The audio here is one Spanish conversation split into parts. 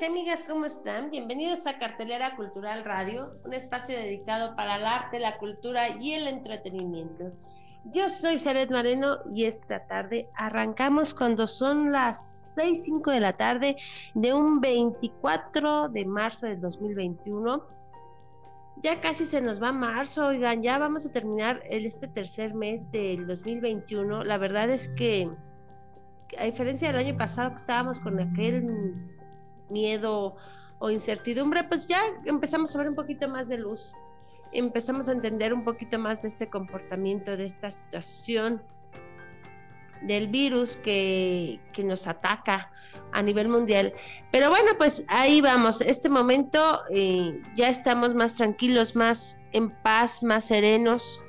Y amigas, ¿cómo están? Bienvenidos a Cartelera Cultural Radio, un espacio dedicado para el arte, la cultura y el entretenimiento. Yo soy Seret Moreno y esta tarde arrancamos cuando son las 6, 5 de la tarde de un 24 de marzo del 2021. Ya casi se nos va marzo, oigan, ya vamos a terminar este tercer mes del 2021. La verdad es que, a diferencia del año pasado que estábamos con aquel miedo o incertidumbre, pues ya empezamos a ver un poquito más de luz, empezamos a entender un poquito más de este comportamiento, de esta situación del virus que, que nos ataca a nivel mundial. Pero bueno, pues ahí vamos, este momento eh, ya estamos más tranquilos, más en paz, más serenos.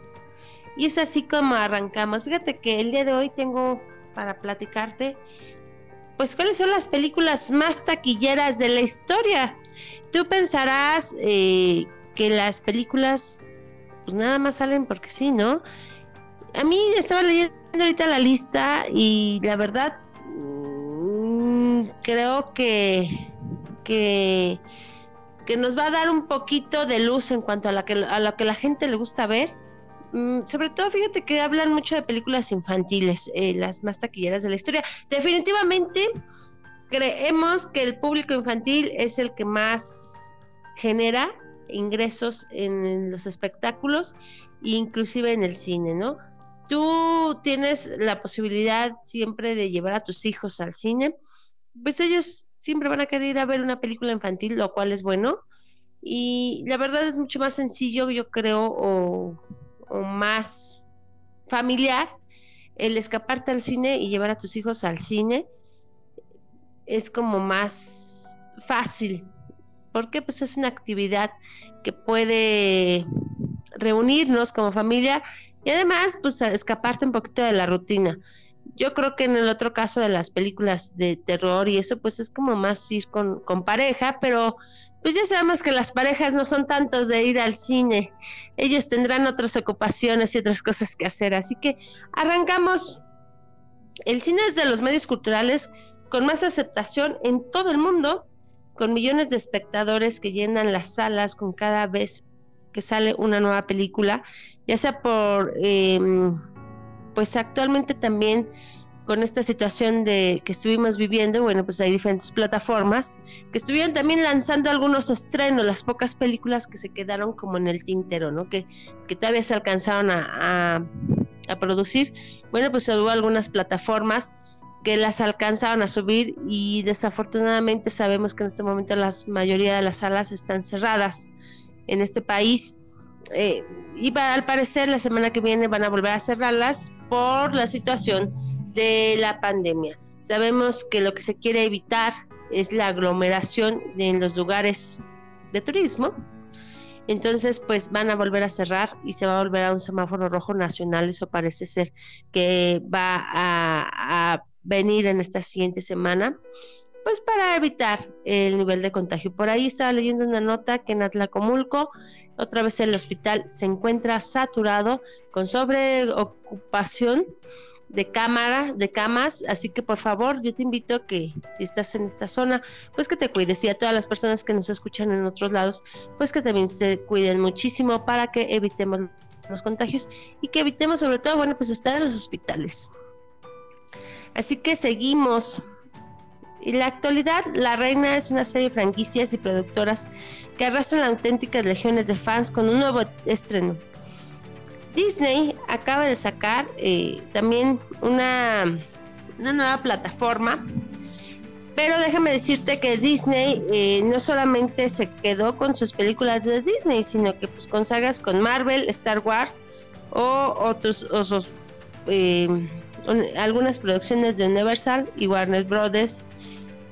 Y es así como arrancamos. Fíjate que el día de hoy tengo para platicarte pues cuáles son las películas más taquilleras de la historia. Tú pensarás eh, que las películas pues nada más salen porque sí, ¿no? A mí estaba leyendo ahorita la lista y la verdad mm, creo que, que que nos va a dar un poquito de luz en cuanto a, la que, a lo que la gente le gusta ver Mm, sobre todo, fíjate que hablan mucho de películas infantiles, eh, las más taquilleras de la historia. Definitivamente creemos que el público infantil es el que más genera ingresos en los espectáculos inclusive en el cine, ¿no? Tú tienes la posibilidad siempre de llevar a tus hijos al cine, pues ellos siempre van a querer ir a ver una película infantil, lo cual es bueno. Y la verdad es mucho más sencillo, yo creo, o o más familiar, el escaparte al cine y llevar a tus hijos al cine es como más fácil, porque pues es una actividad que puede reunirnos como familia y además pues escaparte un poquito de la rutina. Yo creo que en el otro caso de las películas de terror y eso pues es como más ir con, con pareja, pero pues ya sabemos que las parejas no son tantos de ir al cine, ellos tendrán otras ocupaciones y otras cosas que hacer, así que arrancamos. El cine es de los medios culturales con más aceptación en todo el mundo, con millones de espectadores que llenan las salas con cada vez que sale una nueva película, ya sea por, em, pues actualmente también con esta situación de que estuvimos viviendo, bueno, pues hay diferentes plataformas que estuvieron también lanzando algunos estrenos, las pocas películas que se quedaron como en el tintero, ¿no? Que, que todavía se alcanzaron a, a, producir. Bueno, pues hubo algunas plataformas que las alcanzaron a subir y desafortunadamente sabemos que en este momento la mayoría de las salas están cerradas en este país. Eh, y al parecer la semana que viene van a volver a cerrarlas por la situación de la pandemia. Sabemos que lo que se quiere evitar es la aglomeración en los lugares de turismo. Entonces, pues van a volver a cerrar y se va a volver a un semáforo rojo nacional. Eso parece ser que va a, venir en esta siguiente semana, pues para evitar el nivel de contagio. Por ahí estaba leyendo una nota que en Atlacomulco, otra vez el hospital se encuentra saturado con sobreocupación de cámara, de camas, así que por favor yo te invito a que si estás en esta zona, pues que te cuides y a todas las personas que nos escuchan en otros lados, pues que también se cuiden muchísimo para que evitemos los contagios y que evitemos sobre todo, bueno, pues estar en los hospitales. Así que seguimos En la actualidad, La Reina es una serie de franquicias y productoras que arrastran auténticas legiones de fans con un nuevo estreno. Disney acaba de sacar eh, también una, una nueva plataforma pero déjame decirte que Disney eh, no solamente se quedó con sus películas de Disney, sino que pues con sagas con Marvel, Star Wars o otros, eh, algunas producciones de Universal y Warner Brothers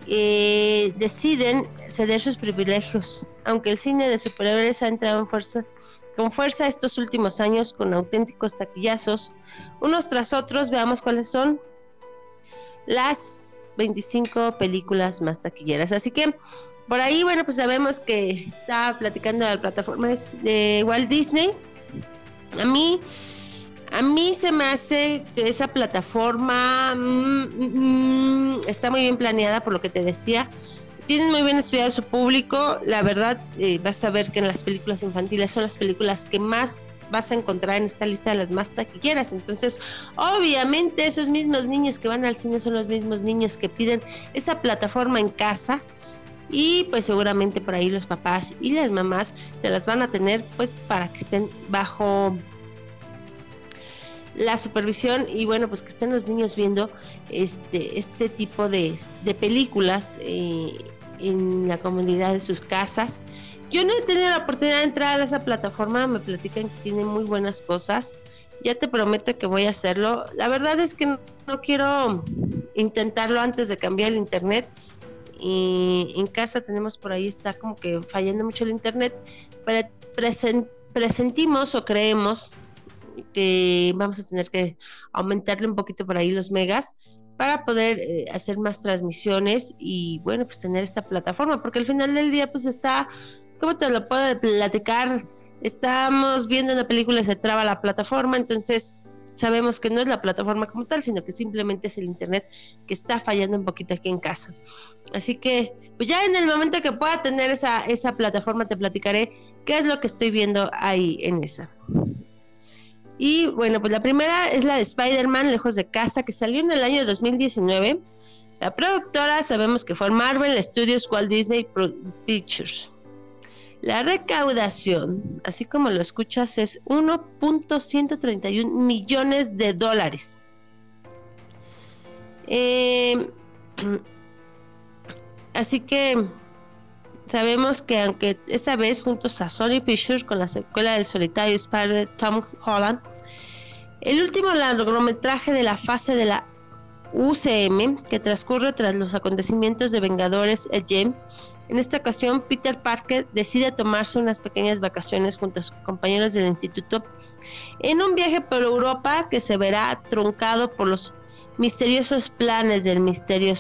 eh, deciden ceder sus privilegios, aunque el cine de superhéroes ha entrado en fuerza, con fuerza estos últimos años con auténticos taquillazos, unos tras otros, veamos cuáles son las 25 películas más taquilleras. Así que por ahí, bueno, pues sabemos que está platicando de la plataforma de Walt Disney. A mí, a mí se me hace que esa plataforma mm, mm, está muy bien planeada, por lo que te decía. Tienen muy bien estudiado su público. La verdad, eh, vas a ver que en las películas infantiles son las películas que más vas a encontrar en esta lista de las más taquilleras. Entonces, obviamente esos mismos niños que van al cine son los mismos niños que piden esa plataforma en casa y pues seguramente por ahí los papás y las mamás se las van a tener pues para que estén bajo la supervisión y bueno pues que estén los niños viendo este este tipo de, películas eh, en la comunidad de sus casas yo no he tenido la oportunidad de entrar a esa plataforma, me platican que tiene muy buenas cosas. Ya te prometo que voy a hacerlo. La verdad es que no, quiero intentarlo antes de cambiar el internet. Y en casa tenemos por ahí, está como que fallando mucho el internet. Pero presentimos o creemos que vamos a tener que aumentarle un poquito por ahí los megas para poder eh, hacer más transmisiones y bueno pues tener esta plataforma porque al final del día pues está ¿Cómo te lo puedo platicar? Estamos viendo una película y se traba la plataforma, entonces sabemos que no es la plataforma como tal, sino que simplemente es el internet que está fallando un poquito aquí en casa. Así que, pues ya en el momento que pueda tener esa, esa plataforma, te platicaré qué es lo que estoy viendo ahí en esa. Y bueno, pues la primera es la de Spider-Man, Lejos de Casa, que salió en el año 2019. La productora sabemos que fue Marvel Studios Walt Disney Pictures. La recaudación, así como lo escuchas, es 1.131 millones de dólares. Eh, así que sabemos que aunque esta vez juntos a Sony Pictures con la secuela del solitario Spider Tom Holland, el último largometraje de la fase de la UCM que transcurre tras los acontecimientos de Vengadores Endgame en esta ocasión, Peter Parker decide tomarse unas pequeñas vacaciones junto a sus compañeros del instituto en un viaje por Europa que se verá truncado por los misteriosos planes del misterio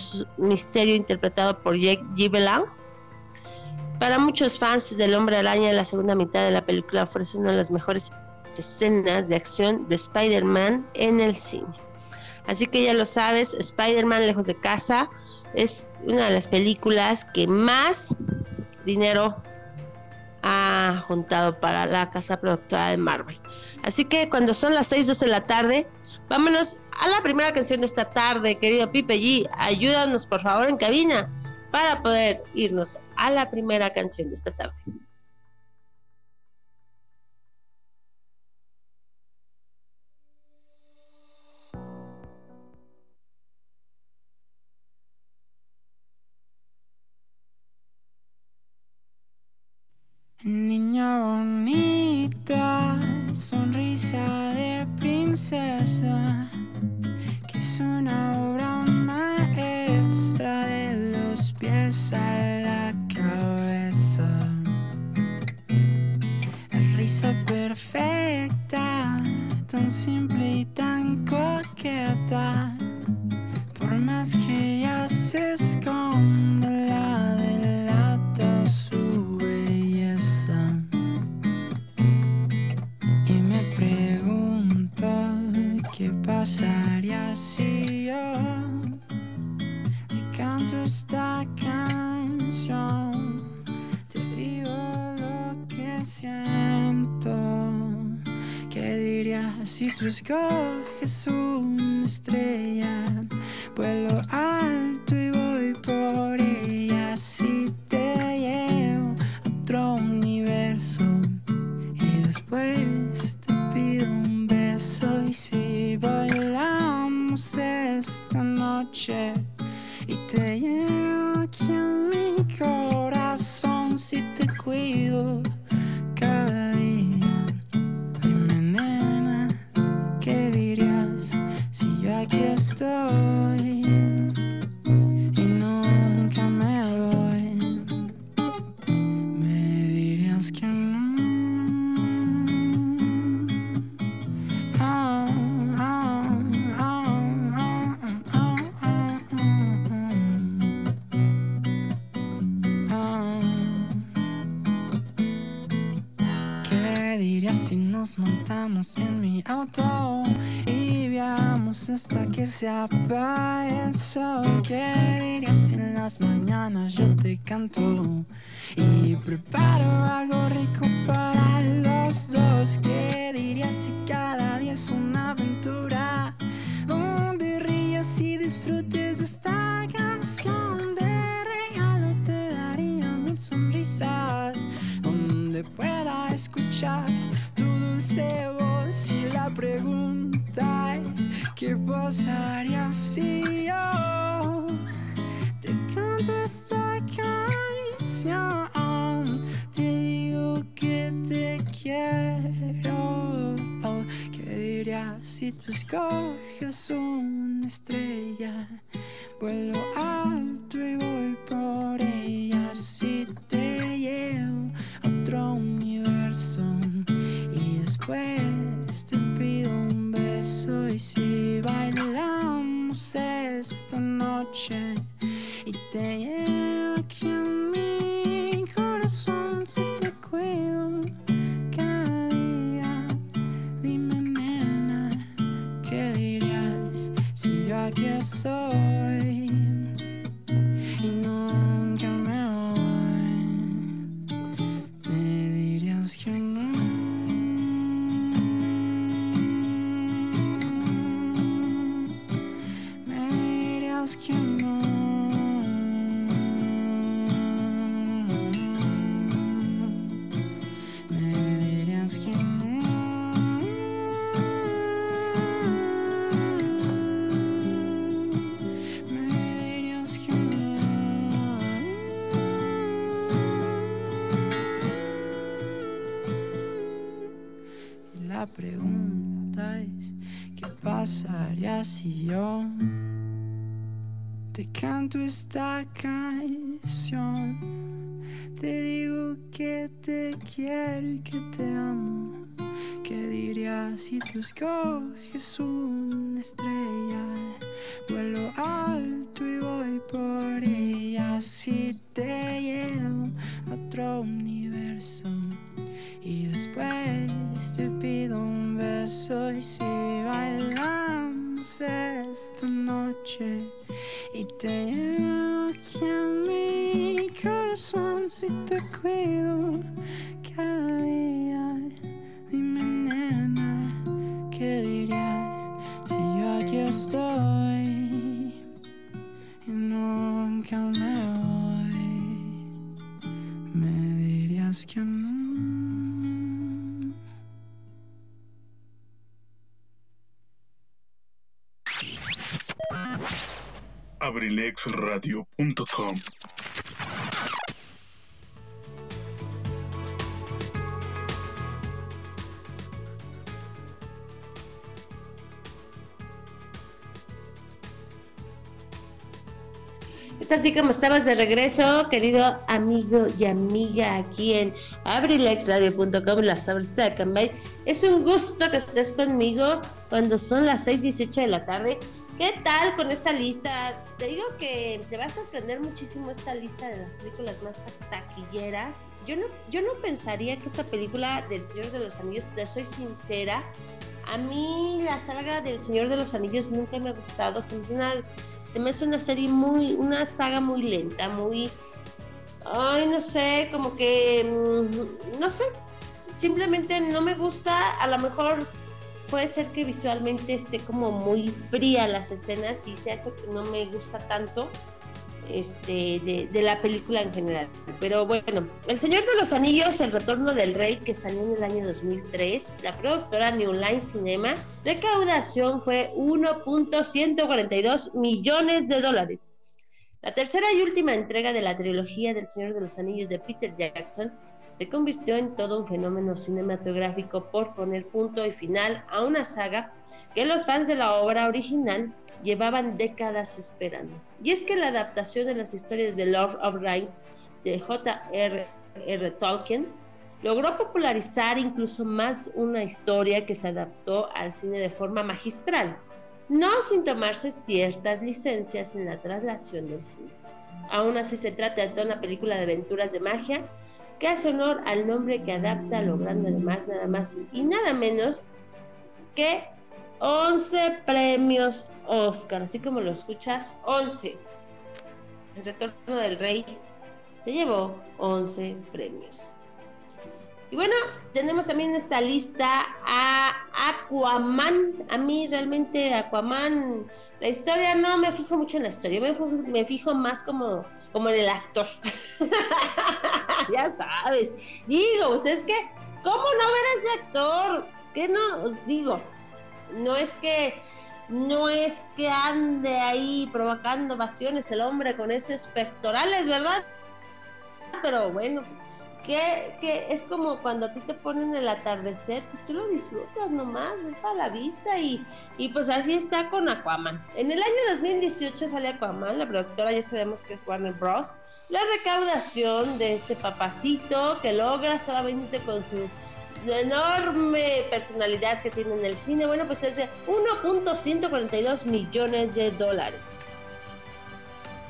interpretado por Jake Gyllenhaal. Para muchos fans del Hombre Araña, la segunda mitad de la película ofrece una de las mejores escenas de acción de Spider-Man en el cine. Así que ya lo sabes, Spider-Man lejos de casa es una de las películas que más dinero ha juntado para la casa productora de Marvel. Así que cuando son las 6, de la tarde, vámonos a la primera canción de esta tarde, querido Pipe G. Ayúdanos por favor en cabina para poder irnos a la primera canción de esta tarde. Niña bonita, sonrisa de princesa, que es una obra maestra de tan simple y si tú hasta escoges una estrella? Te canto esta canción? Te digo que te quiero y que te amo. ¿Qué dirías si tú escoges una estrella? Vuelo alto y voy por ella. Si te llevo a otro universo y después te pido un beso. Y si bailamos esta noche y te llevo aquí en mi corazón, si te cuido cada día. Dime, nena, ¿qué dirías si yo aquí estoy y nunca me voy? Me dirías que no. abrilexradio.com Es así como estabas de regreso, querido amigo y amiga aquí en abrilexradio.com, la sabrista de Cambay. Es un gusto que estés conmigo cuando son las 6:18 de la tarde. ¿Qué tal con esta lista? Te digo que te va a sorprender muchísimo esta lista de las películas más taquilleras. Yo no, yo no pensaría que esta película del Señor de los Anillos, te soy sincera, a mí la saga del Señor de los Anillos nunca me ha gustado. Se una, se me hace una serie muy, una saga muy lenta, muy, ay, no sé, como que, mm, no sé, simplemente no me gusta. A lo mejor puede ser que visualmente esté como muy fría las escenas y sea eso que no me gusta tanto este, de, de, la película en general. Pero bueno, El Señor de los Anillos, El Retorno del Rey, que salió en el año 2003, la productora New Line Cinema, recaudación fue 1.142 millones de dólares. La tercera y última entrega de la trilogía del Señor de los Anillos de Peter Jackson se convirtió en todo un fenómeno cinematográfico por poner punto y final a una saga que los fans de la obra original llevaban décadas esperando. Y es que la adaptación de las historias de Lord of Rings de J.R.R. Tolkien logró popularizar incluso más una historia que se adaptó al cine de forma magistral, no sin tomarse ciertas licencias en la traslación del cine. Aún así se trata de una película de aventuras de magia que hace honor al nombre que adapta, logrando además nada más y nada menos que 11 premios Oscar, así como lo escuchas, 11. El retorno del rey se llevó 11 premios. Y bueno, tenemos también en esta lista a Aquaman. A mí realmente Aquaman, la historia no me fijo mucho en la historia, me fijo, más como, como en el actor. ya sabes. Digo, pues es que, ¿cómo no ver a ese actor? ¿Qué no? Os digo, no es que no es que ande ahí provocando vaciones el hombre con esos pectorales, ¿verdad? Pero bueno, pues, que, es como cuando a ti te ponen el atardecer, pues tú lo disfrutas nomás, es para la vista y, y pues así está con Aquaman. En el año 2018 sale Aquaman, la productora ya sabemos que es Warner Bros. La recaudación de este papacito que logra solamente con su enorme personalidad que tiene en el cine, bueno, pues es de 1.142 millones de dólares.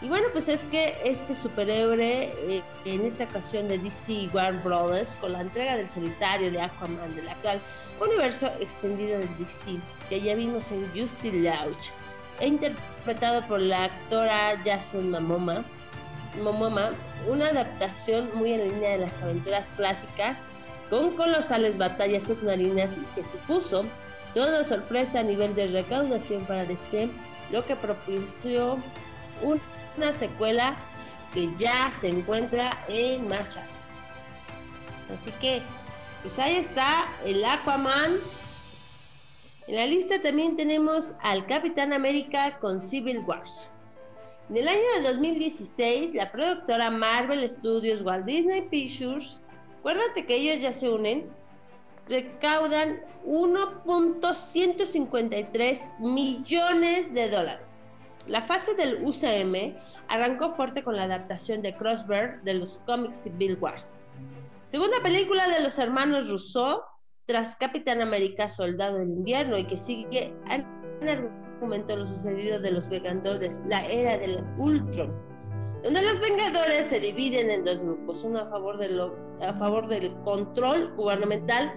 Y bueno, pues es que este superhéroe, eh, en esta ocasión de DC Warner Brothers, con la entrega del solitario de Aquaman del actual universo extendido de DC, que ya vimos en Justice Lodge, e interpretado por la actora Jason Momoma, Momoma, una adaptación muy en línea de las aventuras clásicas con colosales batallas submarinas que supuso toda sorpresa a nivel de recaudación para DC, lo que propició una secuela que ya se encuentra en marcha. Así que, pues ahí está el Aquaman. En la lista también tenemos al Capitán América con Civil Wars. En el año de 2016, la productora Marvel Studios Walt Disney Pictures Acuérdate que ellos ya se unen, recaudan 1.153 millones de dólares. La fase del UCM arrancó fuerte con la adaptación de Crossbird de los cómics Civil Wars. Segunda película de los hermanos Rousseau tras Capitán América Soldado del Invierno y que sigue en argumento lo sucedido de los Vengadores, la era del Ultron donde los Vengadores se dividen en dos grupos, uno a favor, de a favor del control gubernamental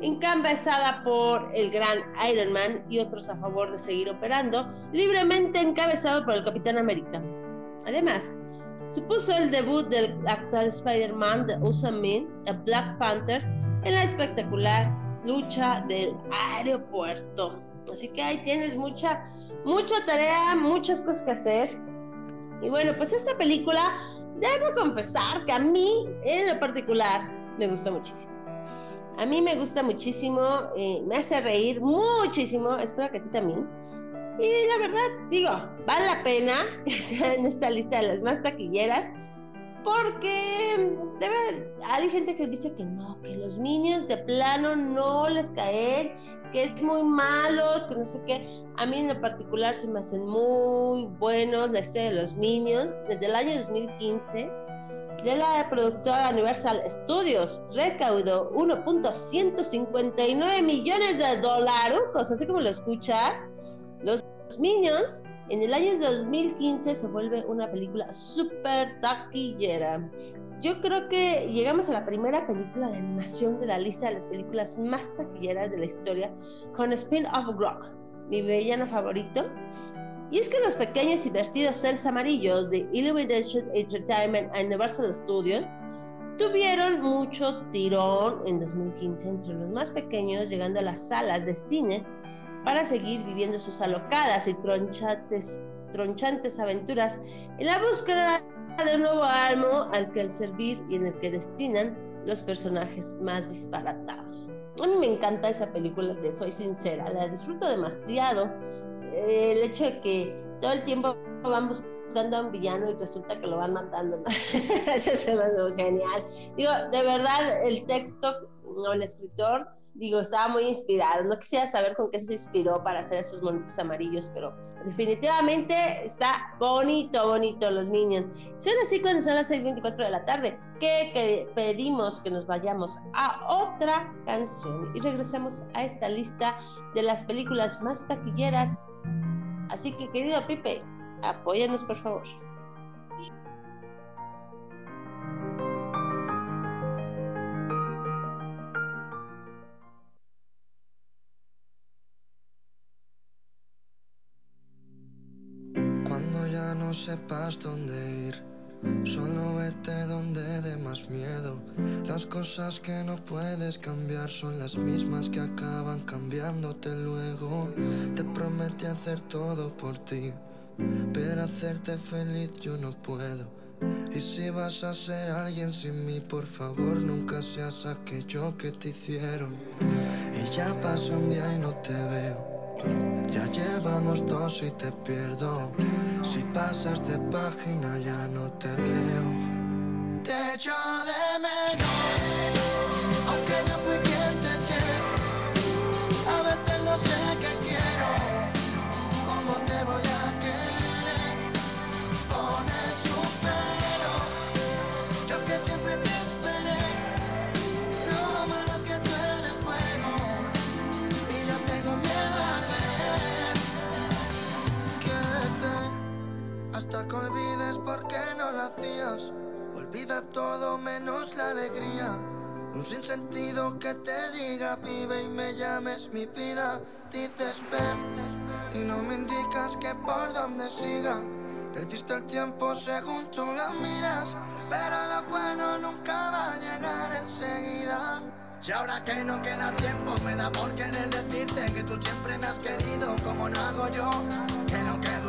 encabezada por el gran Iron Man y otros a favor de seguir operando libremente encabezado por el Capitán América. Además, supuso el debut del actual Spider-Man de Usam Min, el Black Panther, en la espectacular lucha del aeropuerto. Así que ahí tienes mucha, mucha tarea, muchas cosas que hacer. Y bueno, pues esta película, debo confesar que a mí, en lo particular, me gusta muchísimo. A mí me gusta muchísimo, eh, me hace reír muchísimo, espero que a ti también. Y la verdad, digo, vale la pena que sea en esta lista de las más taquilleras, porque debe, hay gente que dice que no, que los niños de plano no les caen, que es muy malos, que no sé qué. A mí en lo particular se me hacen muy buenos la historia de los Minions. Desde el año 2015, de la productora Universal Studios recaudó 1.159 millones de dólares, así como lo escuchas. Los Minions en el año 2015 se vuelve una película super taquillera. Yo creo que llegamos a la primera película de animación de la lista de las películas más taquilleras de la historia con Spin of Rock, mi villano favorito. Y es que los pequeños y divertidos seres amarillos de Illumination Entertainment and Universal Studios tuvieron mucho tirón en 2015 entre los más pequeños, llegando a las salas de cine para seguir viviendo sus alocadas y tronchantes, tronchantes aventuras en la búsqueda de un nuevo almo al que al servir y en el que destinan los personajes más disparatados. A mí me encanta esa película, te soy sincera, la disfruto demasiado. El hecho de que todo el tiempo van buscando a un villano y resulta que lo van matando. Eso se me hace genial. Digo, de verdad, el texto o el escritor, digo, estaba muy inspirado. No quisiera saber con qué se inspiró para hacer esos monitos amarillos, pero definitivamente está bonito, bonito los Minions. Son así cuando son las 6.24 de la tarde, que, que pedimos que nos vayamos a otra canción y regresemos a esta lista de las películas más taquilleras. Así que, querido Pipe, apóyanos por favor. Cuando ya no sepas dónde ir, solo vete donde dé más miedo. Las cosas que no puedes cambiar son las mismas que acaban cambiándote luego. Te prometí hacer todo por ti, pero hacerte feliz yo no puedo. Y si vas a ser alguien sin mí, por favor nunca seas aquello que te hicieron. Y ya pasó un día y no te veo. Ya llevamos dos y te pierdo. Si pasas de página ya no te leo. Te echo de menos, Que olvides por qué no lo hacías. Olvida todo menos la alegría. Un sinsentido que te diga vive y me llames mi vida. Dices ven y no me indicas que por dónde siga. Perdiste el tiempo según tú lo miras, pero lo bueno nunca va a llegar enseguida. Y ahora que no queda tiempo, me da por querer decirte que tú siempre me has querido como no hago yo.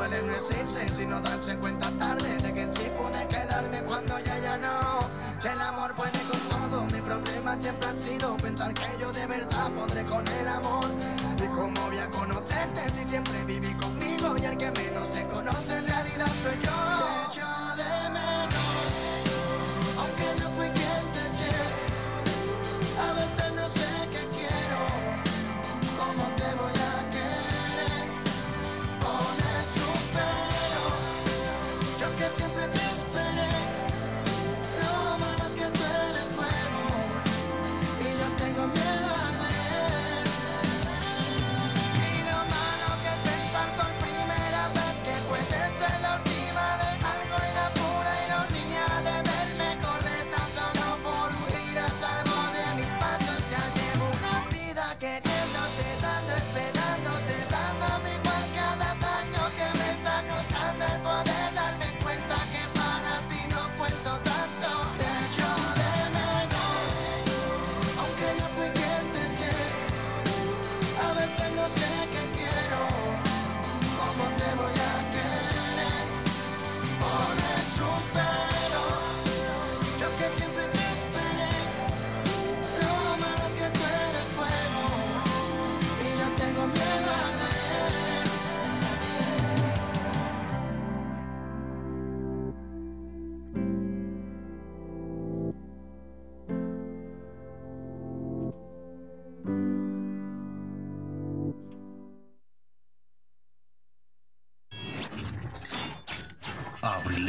Duele no es irse, sino darse cuenta tarde de que sí pude quedarme cuando ya ya no. Si el amor puede con todo, mi problema siempre ha sido pensar que yo de verdad podré con el amor. Y cómo voy a conocerte si siempre viví conmigo y el que menos se conoce en realidad soy yo.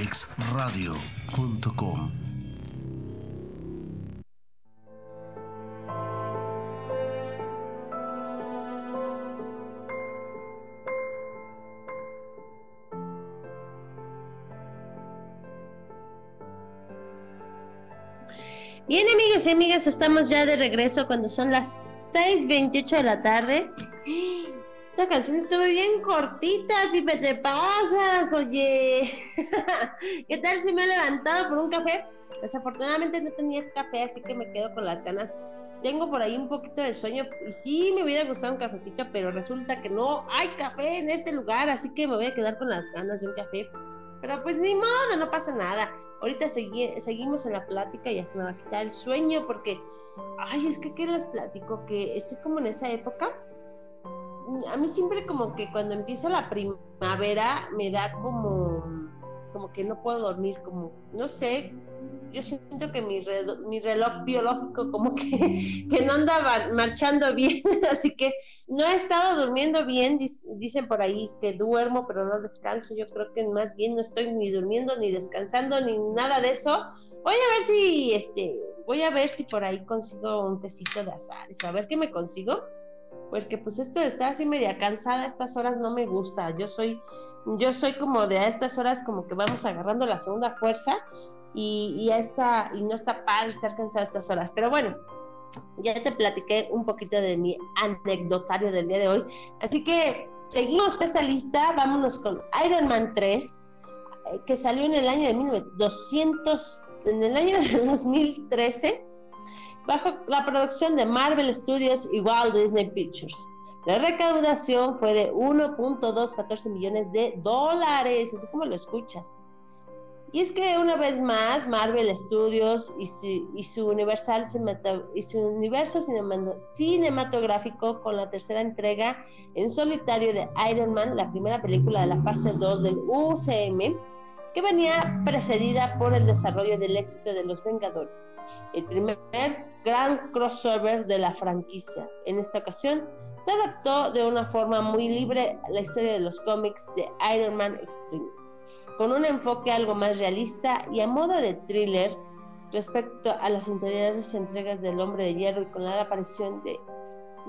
abrilexradio.com Bien, amigos y amigas, estamos ya de regreso cuando son las 6:28 de la tarde. Canción estuvo bien cortita, Pipe, te pasas, oye. ¿Qué tal si me he levantado por un café? Desafortunadamente no tenía café, así que me quedo con las ganas. Tengo por ahí un poquito de sueño y sí me hubiera gustado un cafecito, pero resulta que no hay café en este lugar, así que me voy a quedar con las ganas de un café. Pero pues ni modo, no pasa nada. Ahorita segui- seguimos en la plática y ya se me va a quitar el sueño porque, ay, es que, ¿qué les platico? Que estoy como en esa época. A mí siempre como que cuando empieza la primavera me da como, como que no puedo dormir, como, no sé, yo siento que mi, mi reloj biológico como que, que no anda marchando bien, así que no he estado durmiendo bien, dicen por ahí que duermo pero no descanso, yo creo que más bien no estoy ni durmiendo ni descansando ni nada de eso. Voy a ver si, este, voy a ver si por ahí consigo un tecito de azar, a ver qué me consigo, porque pues esto de estar así media cansada a estas horas no me gusta, yo soy, yo soy como de a estas horas como que vamos agarrando la segunda fuerza y, y, esta, y no está padre estar cansada a estas horas. Pero bueno, ya te platiqué un poquito de mi anecdotario del día de hoy. Así que seguimos con esta lista. Vámonos con Iron Man 3, eh, que salió en el año de 1200, en el año de 2013, bajo la producción de Marvel Studios y Walt Disney Pictures. La recaudación fue de 1.214 millones de dólares, así como lo escuchas. Y es que una vez más, Marvel Studios y su, Universal y su universo cinematográfico con la tercera entrega en solitario de Iron Man, la primera película de la fase 2 del UCM, que venía precedida por el desarrollo del éxito de Los Vengadores, el primer gran crossover de la franquicia. En esta ocasión, se adaptó de una forma muy libre la historia de los cómics de Iron Man Extreme con un enfoque algo más realista y a modo de thriller respecto a las anteriores entregas del Hombre de Hierro y con la aparición de,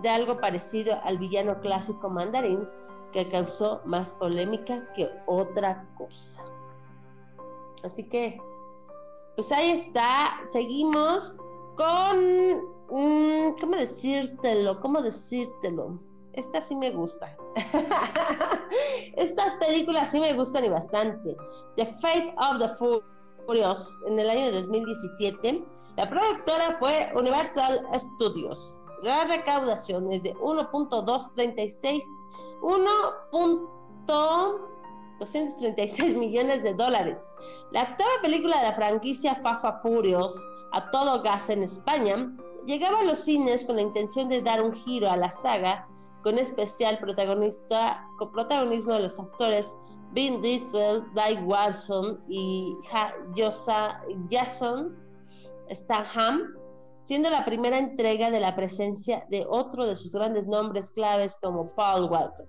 de algo parecido al villano clásico mandarín que causó más polémica que otra cosa. Así que, pues ahí está, seguimos con, mm, ¿cómo decírtelo? ¿Cómo decírtelo? esta sí me gusta. Estas películas sí me gustan y bastante. The Fate of the Furious en el año 2017. La productora fue Universal Studios. La recaudación es de 1.236 1.236 millones de dólares. La octava película de la franquicia Fast Furious, a todo gas en España, llegaba a los cines con la intención de dar un giro a la saga con especial protagonista, protagonismo de los actores Vin Diesel, Dai Watson y Jason Statham, siendo la primera entrega de la presencia de otro de sus grandes nombres claves como Paul Walker,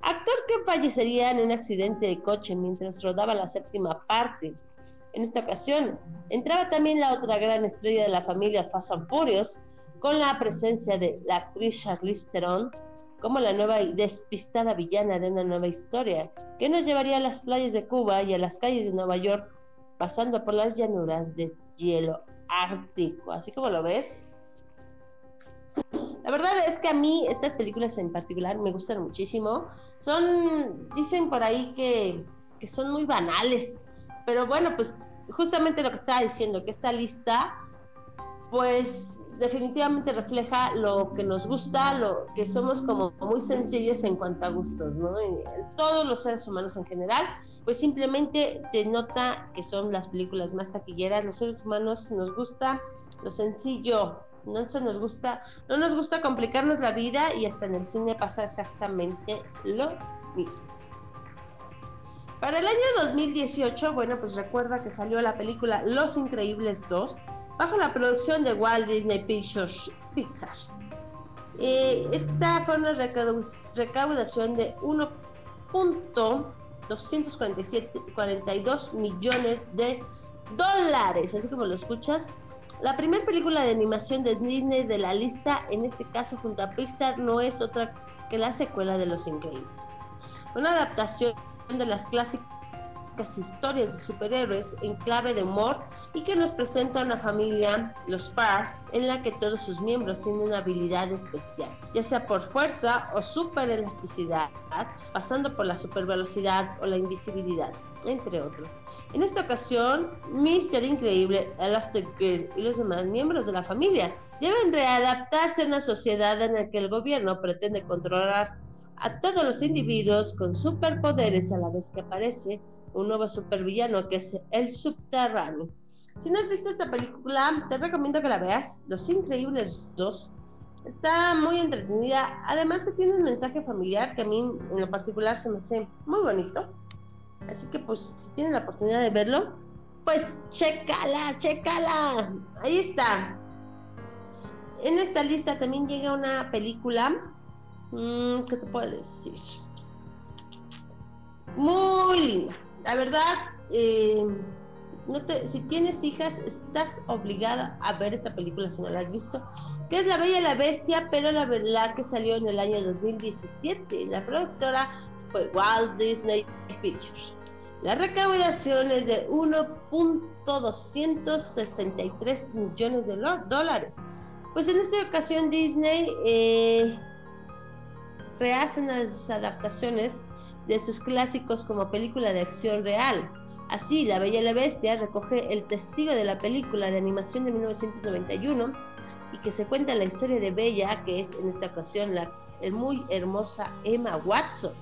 actor que fallecería en un accidente de coche mientras rodaba la séptima parte. En esta ocasión, entraba también la otra gran estrella de la familia Fast and Furious, con la presencia de la actriz Charlize Theron, como la nueva y despistada villana de una nueva historia, que nos llevaría a las playas de Cuba y a las calles de Nueva York, pasando por las llanuras de hielo ártico. Así como lo ves. La verdad es que a mí estas películas en particular me gustan muchísimo. Son, dicen por ahí que, que son muy banales, pero bueno, pues justamente lo que estaba diciendo, que esta lista, pues definitivamente refleja lo que nos gusta, lo que somos como muy sencillos en cuanto a gustos, ¿no? todos los seres humanos en general, pues simplemente se nota que son las películas más taquilleras, los seres humanos nos gusta lo sencillo, no se nos gusta, no nos gusta complicarnos la vida y hasta en el cine pasa exactamente lo mismo. Para el año 2018, bueno, pues recuerda que salió la película Los Increíbles 2, bajo la producción de Walt Disney Pictures Pixar. Eh, esta fue una recaudación de 1.242 millones de dólares, así como lo escuchas. La primera película de animación de Disney de la lista, en este caso junto a Pixar, no es otra que la secuela de Los Increíbles. Una adaptación de las clásicas historias de superhéroes en clave de humor y que nos presenta una familia, los Park, en la que todos sus miembros tienen una habilidad especial, ya sea por fuerza o super elasticidad, pasando por la super velocidad o la invisibilidad, entre otros. En esta ocasión, Mr. Increíble, Elastic Girl y los demás miembros de la familia deben readaptarse a una sociedad en la que el gobierno pretende controlar a todos los individuos con superpoderes a la vez que aparece un nuevo supervillano que es el subterráneo. Si no has visto esta película, te recomiendo que la veas. Los Increíbles 2. Está muy entretenida. Además que tiene un mensaje familiar que a mí en lo particular se me hace muy bonito. Así que pues si tienen la oportunidad de verlo, pues chécala, chécala. Ahí está. En esta lista también llega una película. Mm, ¿Qué te puedo decir? Muy linda. La verdad, eh, si tienes hijas, estás obligada a ver esta película si no la has visto. Que es La Bella y la Bestia, pero la verdad que salió en el año 2017. La productora fue Walt Disney Pictures. La recaudación es de 1.263 millones de dólares. Pues en esta ocasión Disney eh, rehace una de sus adaptaciones de sus clásicos como película de acción real. Así, La Bella y la Bestia recoge el testigo de la película de animación de 1991 y que se cuenta la historia de Bella, que es en esta ocasión la muy hermosa Emma Watson,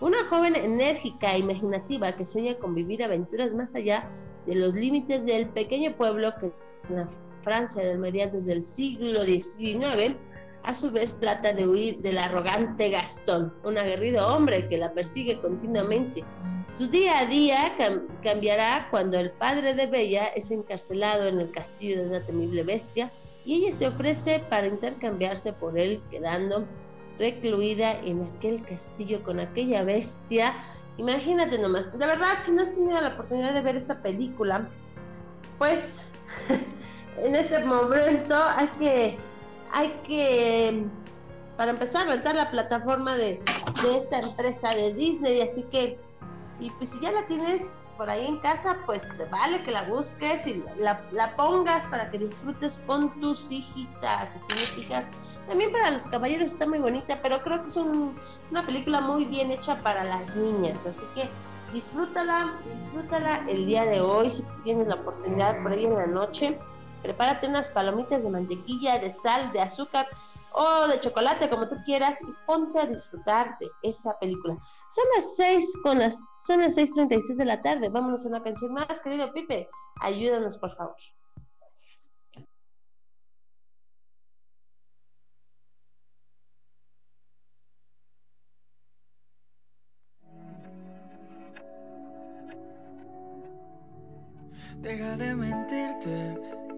una joven enérgica e imaginativa que sueña con vivir aventuras más allá de los límites del pequeño pueblo que en la Francia de mediados del siglo XIX a su vez trata de huir del arrogante Gastón, un aguerrido hombre que la persigue continuamente. Su día a día cambiará cuando el padre de Bella es encarcelado en el castillo de una temible bestia y ella se ofrece para intercambiarse por él, quedando recluida en aquel castillo con aquella bestia. Imagínate nomás, de verdad, si no has tenido la oportunidad de ver esta película, pues en este momento hay que hay que, para empezar, rentar la plataforma de, esta empresa de Disney. Así que, y pues si ya la tienes por ahí en casa, pues vale que la busques y la, pongas para que disfrutes con tus hijitas. Si tienes hijas, también para los caballeros está muy bonita, pero creo que es una película muy bien hecha para las niñas. Así que disfrútala, disfrútala el día de hoy, si tienes la oportunidad por ahí en la noche prepárate unas palomitas de mantequilla, de sal, de azúcar o de chocolate, como tú quieras, y ponte a disfrutar de esa película. Son las 6 con las, son las 6.36 de la tarde. Vámonos a una canción más, querido Pipe. Ayúdanos, por favor. Deja de mentirte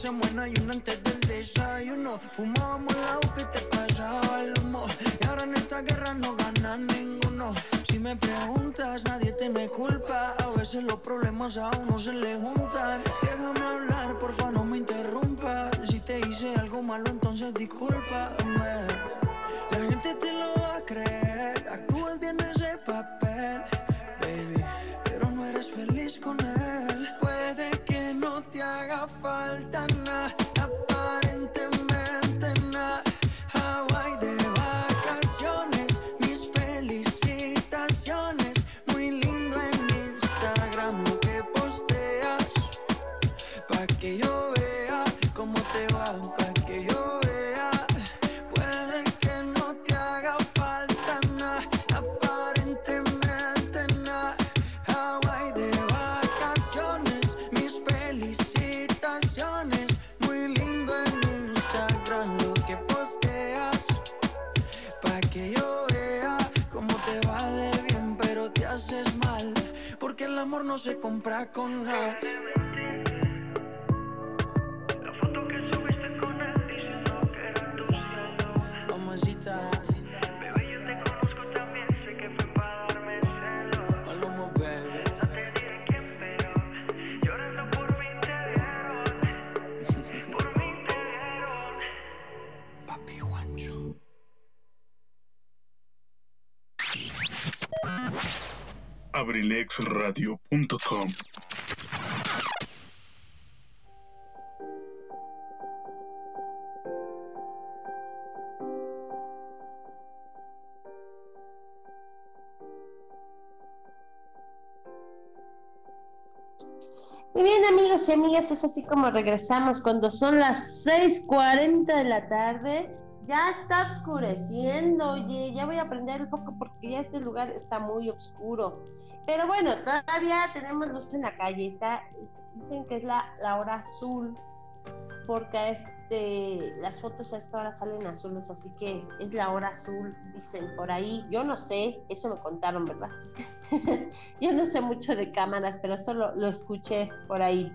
se muera y uno antes del desayuno. Fumábamos la que te pasaba el humo. Y ahora en esta guerra no gana ninguno. Si me preguntas, nadie te me culpa. A veces los problemas a uno se le juntan. Déjame hablar, porfa, no me interrumpas. Si te hice algo malo, entonces discúlpame. La gente te lo va a creer. Actúas bien ese papel, baby. Pero no eres feliz con él. Haga falta nada con nada. La foto que subiste con él diciendo que era tu cielo. Mamacita, Bebé, yo te conozco también, sé que fue para darme celo. Paloma, baby. No te diré quién, pero llorando por mí te vieron. Por mí te vieron. Papi Juancho. abrilexradio.com amigas, es así como regresamos cuando son las 6:40 de la tarde. Ya está oscureciendo, oye, ya voy a prender el foco porque ya este lugar está muy oscuro. Pero bueno, todavía tenemos luz en la calle. Está, dicen que es la, hora azul, porque este, las fotos a esta hora salen azules, así que es la hora azul, dicen por ahí. Yo no sé, eso me contaron, ¿verdad? Yo no sé mucho de cámaras, pero solo lo escuché por ahí.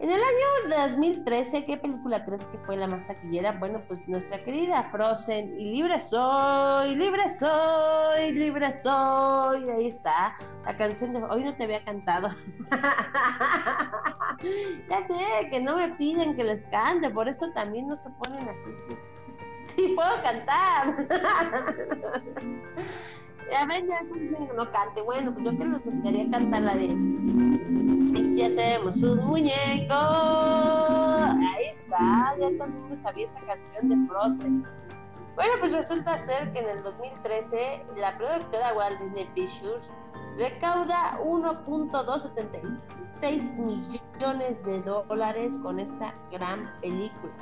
En el año 2013, ¿qué película crees que fue la más taquillera? Bueno, pues nuestra querida Frozen y Libre Soy, Libre Soy, Libre Soy. Ahí está, la canción de hoy no te había cantado. ya sé, que no me piden que les cante, por eso también no se ponen así. Sí, puedo cantar. Ya ven, ya no cante. Bueno, pues yo que les gustaría cantar la de Y si hacemos un muñeco. Ahí está, ya todo el mundo sabía esa canción de Frozen. Bueno, pues resulta ser que en el 2013 la productora Walt Disney Pictures recauda 1.276 millones de dólares con esta gran película.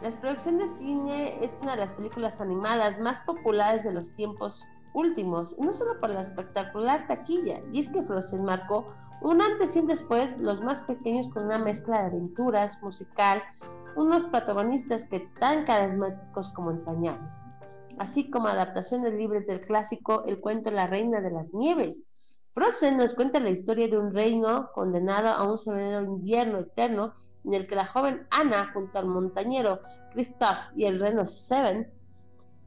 La producción de cine es una de las películas animadas más populares de los tiempos últimos, no solo por la espectacular taquilla, y es que Frozen marcó un antes y un después, los más pequeños con una mezcla de aventuras, musical, unos protagonistas que tan carismáticos como entrañables, así como adaptaciones libres del clásico El cuento La Reina de las Nieves. Frozen nos cuenta la historia de un reino condenado a un severo invierno eterno en el que la joven Anna junto al montañero Christoph y el reno Seven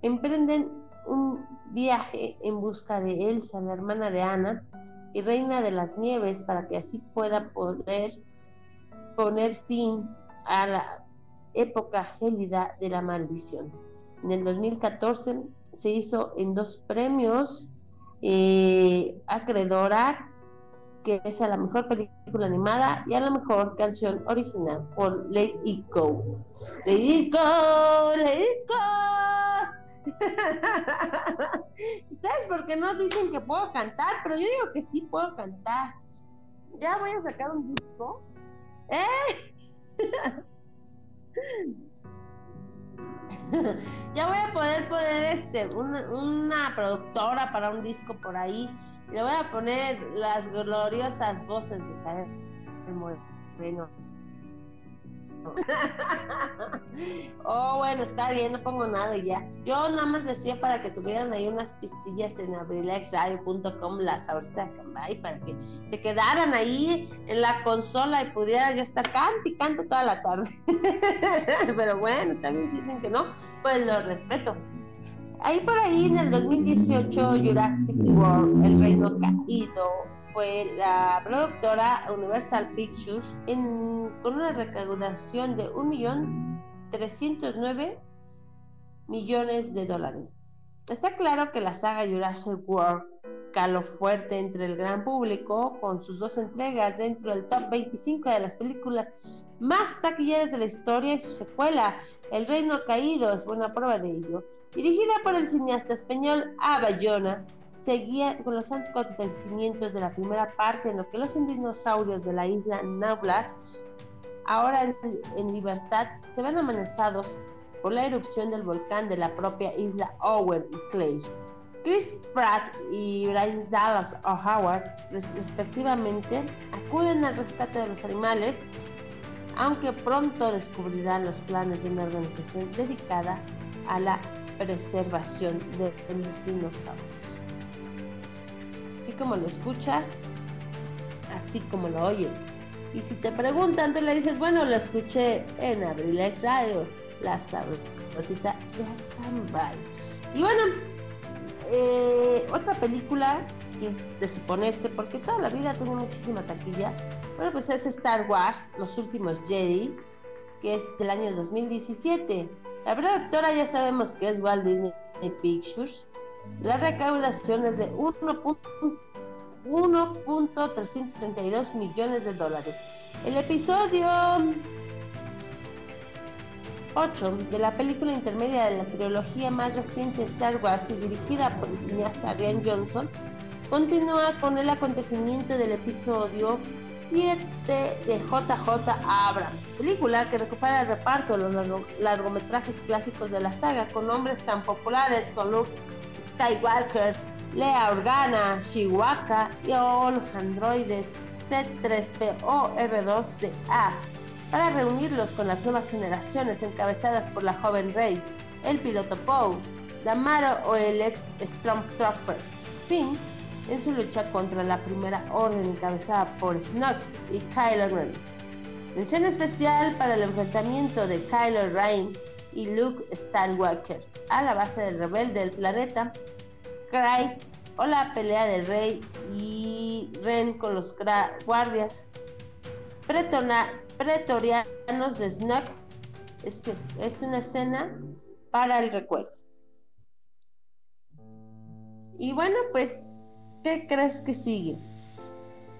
emprenden un viaje en busca de Elsa, la hermana de Anna y reina de las nieves, para que así pueda poder poner fin a la época gélida de la maldición. En el 2014 se hizo en dos premios eh, acreedora que es a la mejor película animada y a la mejor canción original por Let It Go. Let Go, Let Go. Ustedes porque no dicen que puedo cantar, pero yo digo que sí puedo cantar. Ya voy a sacar un disco. ¡Eh! ya voy a poder poner este una, una productora para un disco por ahí le voy a poner las gloriosas voces de Saber Moreno. oh, bueno, está bien, no pongo nada y ya. Yo nada más decía para que tuvieran ahí unas pistillas en abrilexradio.com, las ahorita para que se quedaran ahí en la consola y pudiera yo estar cante y canto toda la tarde. Pero bueno, está bien, dicen que no, pues lo respeto. Ahí por ahí en el 2018 Jurassic World, El Reino Caído, fue la productora Universal Pictures en, con una recaudación de 1.309 millones de dólares. Está claro que la saga Jurassic World caló fuerte entre el gran público con sus dos entregas dentro del top 25 de las películas más taquilleras de la historia y su secuela, El Reino Caído, es buena prueba de ello. Dirigida por el cineasta español Abayona, seguía con los acontecimientos de la primera parte en lo que los dinosaurios de la isla Nublar, ahora en, libertad, se ven amenazados por la erupción del volcán de la propia isla Owen y Clay. Chris Pratt y Bryce Dallas Howard, respectivamente, acuden al rescate de los animales, aunque pronto descubrirán los planes de una organización dedicada a la preservación de los dinosaurios. Así como lo escuchas, así como lo oyes. Y si te preguntan, tú le dices, bueno, lo escuché en Abrilex Radio, la sabrosita de Acambay. Y bueno, eh, otra película que es de suponerse, porque toda la vida tiene muchísima taquilla, bueno, pues es Star Wars, Los Últimos Jedi, que es del año 2017. La productora ya sabemos que es Walt Disney Pictures. La recaudación es de 1.332 millones de dólares. El episodio 8 de la película intermedia de la trilogía más reciente Star Wars y dirigida por el cineasta Rian Johnson continúa con el acontecimiento del episodio 7 de JJ Abrams, película que recupera el reparto de los largometrajes clásicos de la saga con nombres tan populares como Luke Skywalker, Lea Organa, Chihuahua y o los androides C3PO R2 de A para reunirlos con las nuevas generaciones encabezadas por la joven Rey, el piloto Poe, Damaro o el ex Stormtrooper Finn en su lucha contra la Primera Orden encabezada por Snoke y Kylo Ren. Mención especial para el enfrentamiento de Kylo Ren y Luke Skywalker a la base del rebelde del planeta Cry o la pelea de Rey y Ren con los guardias pretorianos de Snoke es, es una escena para el recuerdo. Y bueno, pues ¿Qué crees que sigue?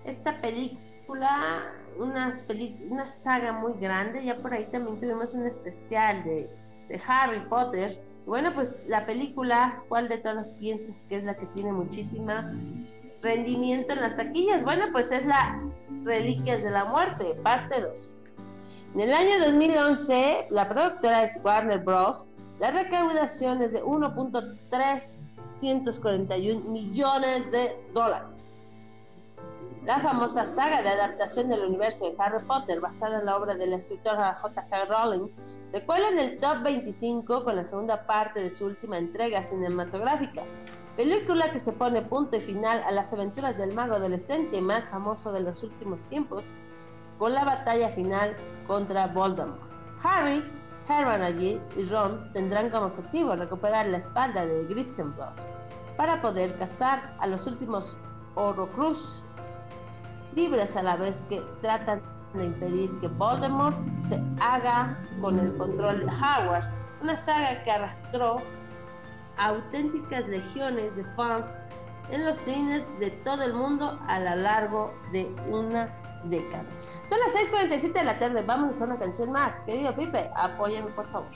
Esta película, una, una saga muy grande, ya por ahí también tuvimos un especial de, de Harry Potter. Bueno, pues la película, ¿cuál de todas piensas que es la que tiene muchísima rendimiento en las taquillas? Bueno, pues es la Reliquias de la Muerte, parte 2. En el año 2011, la productora es Warner Bros. La recaudación es de 1.3 241 millones de dólares. La famosa saga de adaptación del universo de Harry Potter, basada en la obra de la escritora J.K. Rowling, se cuela en el top 25 con la segunda parte de su última entrega cinematográfica, película que se pone punto y final a las aventuras del mago adolescente más famoso de los últimos tiempos, con la batalla final contra Voldemort. Harry, Hermione y Ron tendrán como objetivo recuperar la espalda de Gryffindor para poder cazar a los últimos Horrocrux, libres a la vez que tratan de impedir que Voldemort se haga con el control de Hogwarts, una saga que arrastró auténticas legiones de fans en los cines de todo el mundo a lo largo de una década. Son las 6:47 de la tarde, vamos a una canción más. Querido Pipe, apóyame por favor.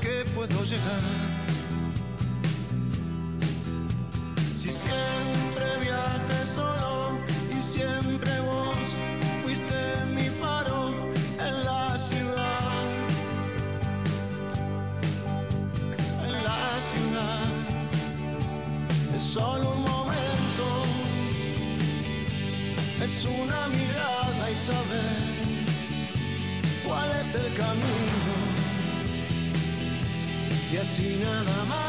Que puedo llegar. Y así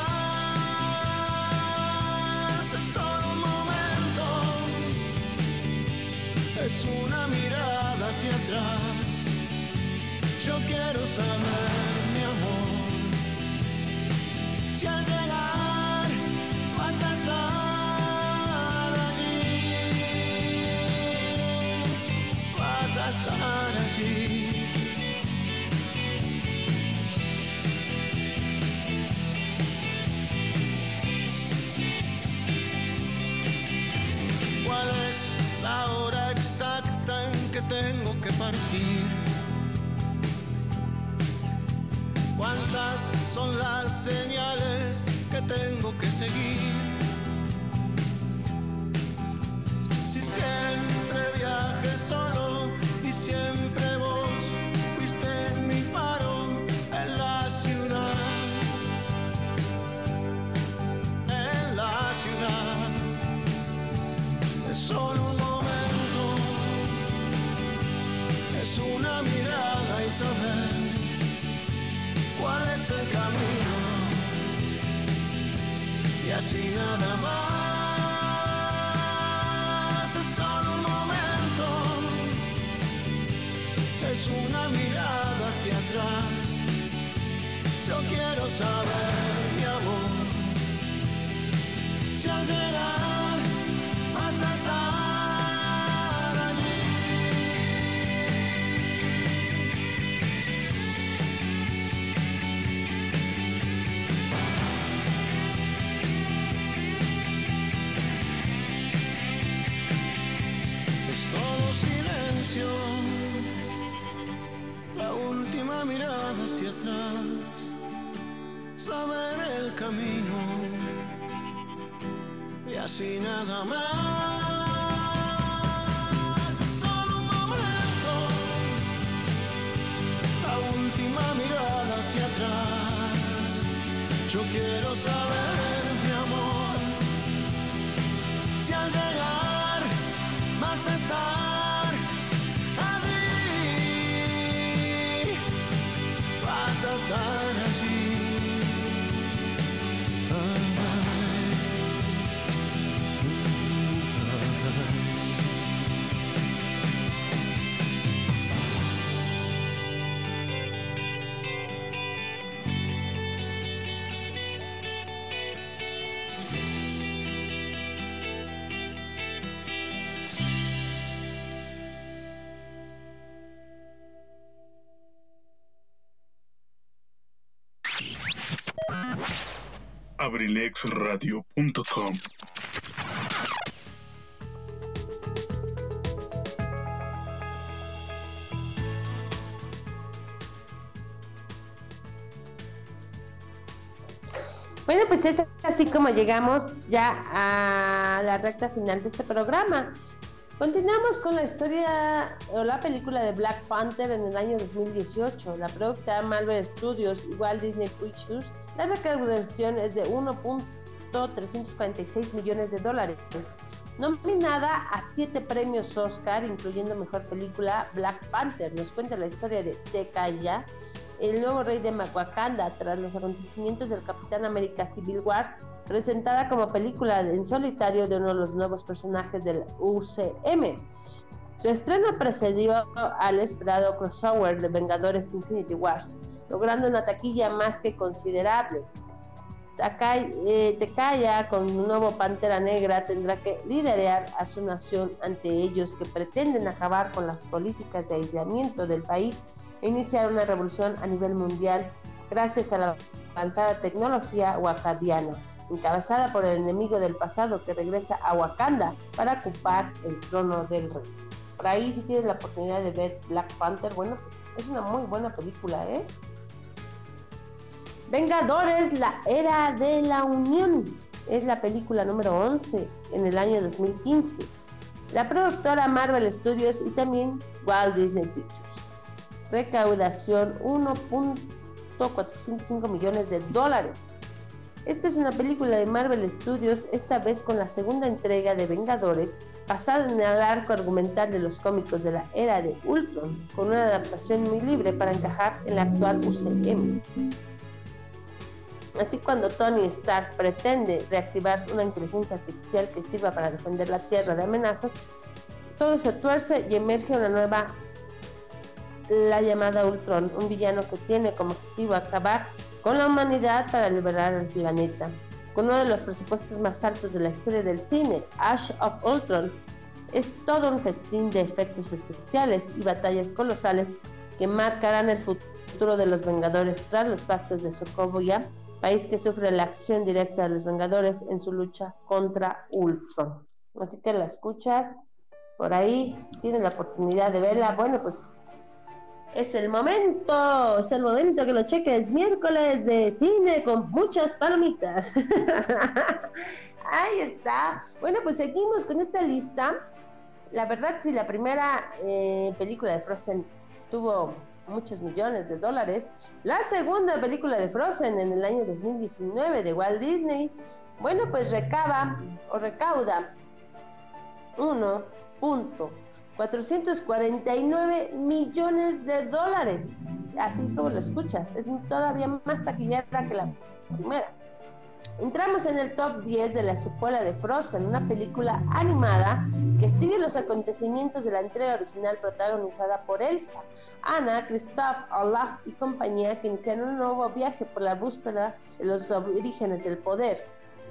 quiero saber, abrilexradio.com Bueno, pues es así como llegamos ya a la recta final de este programa. Continuamos con la historia o la película de Black Panther en el año 2018. La productora Marvel Studios y Walt Disney Pictures, la recaudación es de 1.346 millones de dólares. Nominada a siete premios Oscar, incluyendo Mejor Película, Black Panther nos cuenta la historia de T'Challa, el nuevo rey de Wakanda tras los acontecimientos del Capitán América Civil War, presentada como película en solitario de uno de los nuevos personajes del UCM. Su estreno precedió al esperado crossover de Vengadores Infinity Wars, logrando una taquilla más que considerable. Eh, Tekaya, con un nuevo Pantera Negra, tendrá que liderar a su nación ante ellos que pretenden acabar con las políticas de aislamiento del país e iniciar una revolución a nivel mundial gracias a la avanzada tecnología wakadiana, encabezada por el enemigo del pasado que regresa a Wakanda para ocupar el trono del rey. Por ahí si tienes la oportunidad de ver Black Panther, bueno, pues es una muy buena película, ¿eh? Vengadores, la era de la unión. Es la película número 11 en el año 2015. La productora Marvel Studios y también Walt Disney Pictures. Recaudación 1.405 millones de dólares. Esta es una película de Marvel Studios, esta vez con la segunda entrega de Vengadores, basada en el arco argumental de los cómicos de la era de Ultron, con una adaptación muy libre para encajar en la actual UCM. Así cuando Tony Stark pretende reactivar una inteligencia artificial que sirva para defender la Tierra de amenazas, todo se tuerce y emerge una nueva, la llamada Ultron, un villano que tiene como objetivo acabar con la humanidad para liberar al planeta. Con uno de los presupuestos más altos de la historia del cine, Ash of Ultron, es todo un festín de efectos especiales y batallas colosales que marcarán el futuro de los Vengadores tras los pactos de Sokovia, país que sufre la acción directa de los Vengadores en su lucha contra Ultron. Así que la escuchas por ahí, si tienen la oportunidad de verla, bueno, pues es el momento, es el momento que lo cheques, miércoles de cine con muchas palomitas. Ahí está. Bueno, pues seguimos con esta lista. La verdad, si la primera eh, película de Frozen tuvo muchos millones de dólares, la segunda película de Frozen en el año 2019 de Walt Disney, bueno, pues recaba o recauda 1.449 millones de dólares. Así como lo escuchas, es todavía más taquillera que la primera. Entramos en el top 10 de la secuela de Frozen, una película animada que sigue los acontecimientos de la entrega original protagonizada por Elsa, Anna, Christoph, Olaf y compañía que inician un nuevo viaje por la búsqueda de los orígenes del poder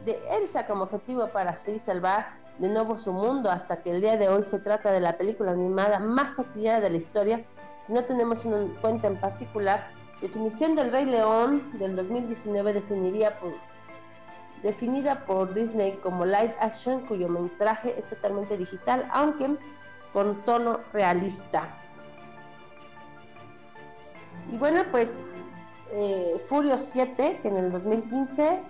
de Elsa como objetivo para así salvar de nuevo su mundo hasta que el día de hoy se trata de la película animada más taquillera de la historia. Si no tenemos una cuenta en particular, definición del Rey León del 2019 definiría definida por Disney como live action, cuyo metraje es totalmente digital, aunque con tono realista. Y bueno, pues eh, Furio 7, que en el 2015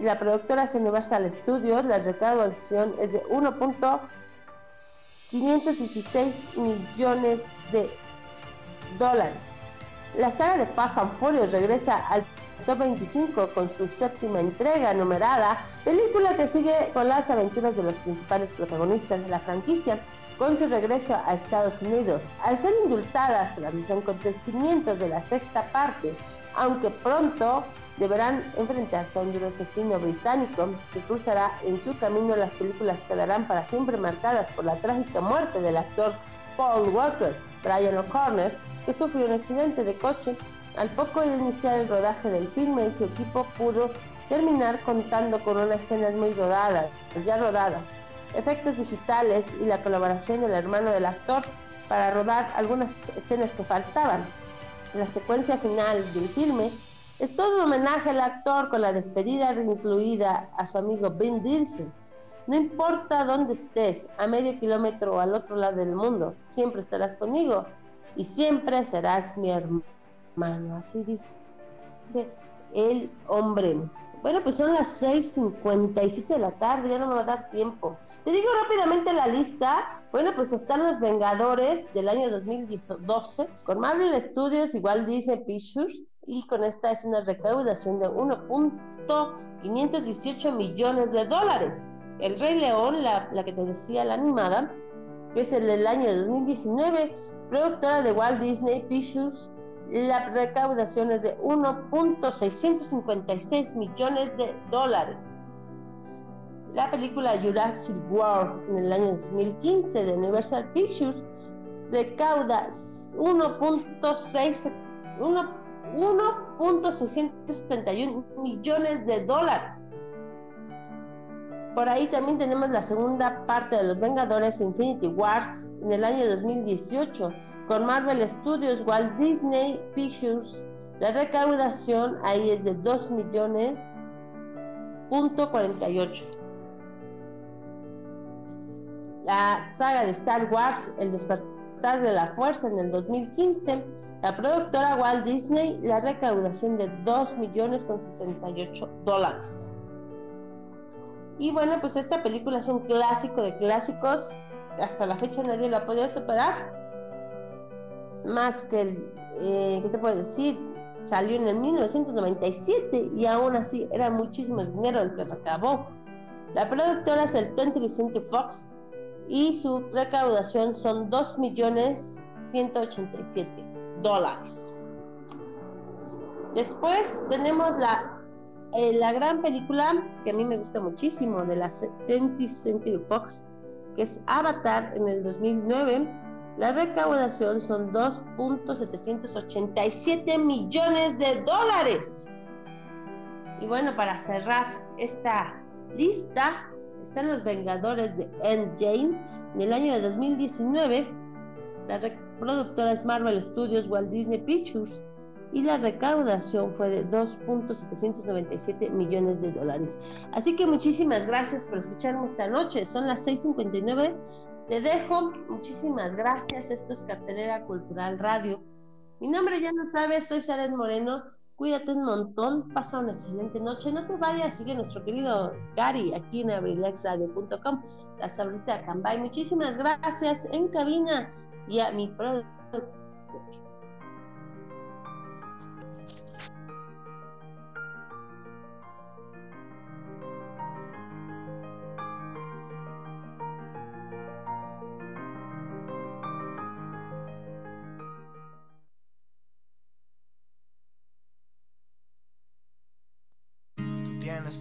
la productora es Universal Studios, la recaudación es de 1.516 millones de dólares. La saga de Fast and Furious regresa al Top 25 con su séptima entrega numerada, película que sigue con las aventuras de los principales protagonistas de la franquicia con su regreso a Estados Unidos, al ser indultadas tras los acontecimientos de la sexta parte, aunque pronto deberán enfrentarse a un duro asesino británico que cruzará en su camino las películas quedarán para siempre marcadas por la trágica muerte del actor Paul Walker, Brian O'Connor, que sufrió un accidente de coche al poco de iniciar el rodaje del filme, su equipo pudo terminar contando con unas escenas muy rodadas, ya rodadas, efectos digitales y la colaboración del hermano del actor para rodar algunas escenas que faltaban. La secuencia final del filme es todo un homenaje al actor con la despedida incluida a su amigo Ben Dilson. No importa dónde estés, a medio kilómetro o al otro lado del mundo, siempre estarás conmigo y siempre serás mi hermano mano, así dice, el hombre. Bueno, pues son las 6.57 de la tarde, ya no me va a dar tiempo. Te digo rápidamente la lista. Bueno, pues están los Vengadores del año 2012 con Marvel Studios, igual Disney Pictures, y con esta es una recaudación de 1.518 millones de dólares. El Rey León, la, la que te decía, la animada, que es el del año 2019, productora de Walt Disney Pictures, la recaudación es de 1.656 millones de dólares. La película Jurassic World en el año 2015 de Universal Pictures recauda 1.671 millones de dólares. Por ahí también tenemos la segunda parte de Los Vengadores Infinity Wars en el año 2018 con Marvel Studios, Walt Disney Pictures, la recaudación ahí es de 2 millones punto 48. La saga de Star Wars, El despertar de la fuerza en el 2015, la productora Walt Disney, la recaudación de 2 millones con 68 dólares. Y bueno, pues esta película es un clásico de clásicos, hasta la fecha nadie la podía superar más que el, eh, ¿qué te puedo decir? Salió en el 1997 y aún así era muchísimo el dinero el que recabó. La productora es el 20th Century Fox y su recaudación son 2 millones 187 dólares. Después tenemos la, eh, la gran película que a mí me gusta muchísimo de la 20th Century Fox, que es Avatar en el 2009 la recaudación son 2.787 millones de dólares. Y bueno, para cerrar esta lista, están los Vengadores de Endgame. En el año de 2019, la productora es Marvel Studios Walt Disney Pictures. Y la recaudación fue de 2.797 millones de dólares. Así que muchísimas gracias por escucharme esta noche. Son las 6:59. Te dejo. Muchísimas gracias. Esto es Cartelera Cultural Radio. Mi nombre ya no sabes, soy Saren Moreno. Cuídate un montón, pasa una excelente noche. No te vayas, sigue nuestro querido Gary aquí en abrilexradio.com, la sabrita de Cambay. Muchísimas gracias en cabina y a mi productor.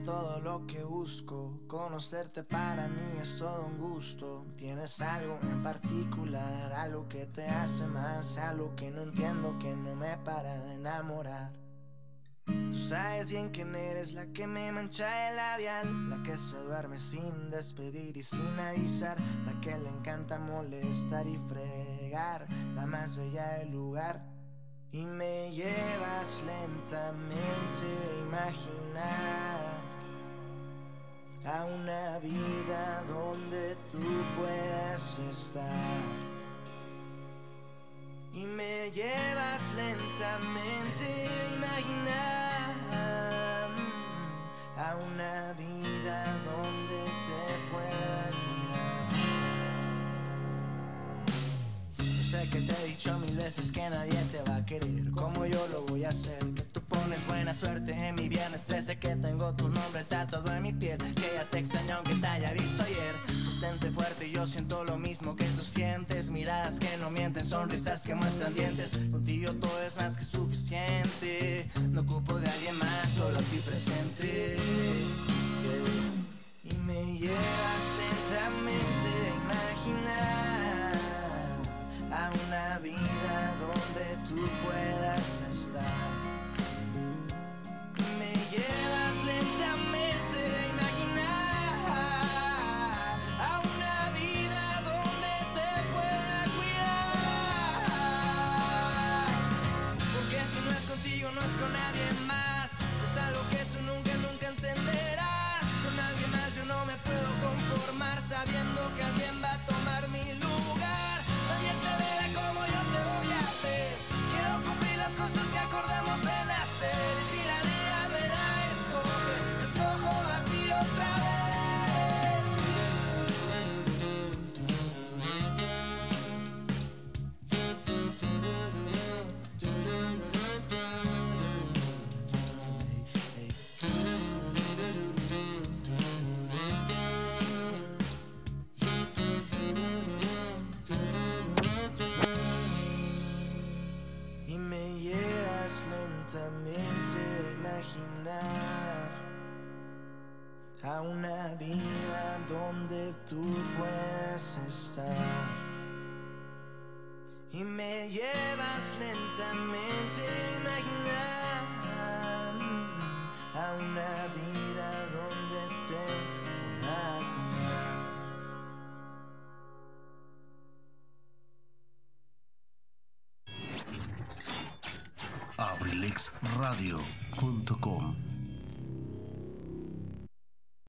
Todo lo que busco, conocerte para mí es todo un gusto. Tienes algo en particular, algo que te hace más, algo que no entiendo, que no me para de enamorar. Tú sabes bien quién eres, la que me mancha el labial, la que se duerme sin despedir y sin avisar, la que le encanta molestar y fregar, la más bella del lugar. Y me llevas lentamente a imaginar a una vida donde tú puedas estar. Y me llevas lentamente a imaginar a una vida donde te pueda cuidar. Yo sé que te he dicho mil veces que nadie te va a querer como yo lo voy a hacer. Suerte en mi viernes 13, que tengo tu nombre tatuado en mi piel. Que ya te extraño aunque te haya visto ayer. Sustente fuerte, yo siento lo mismo que tú sientes. Miradas que no mienten, sonrisas que muestran dientes. Contigo todo es más que suficiente. No ocupo de alguien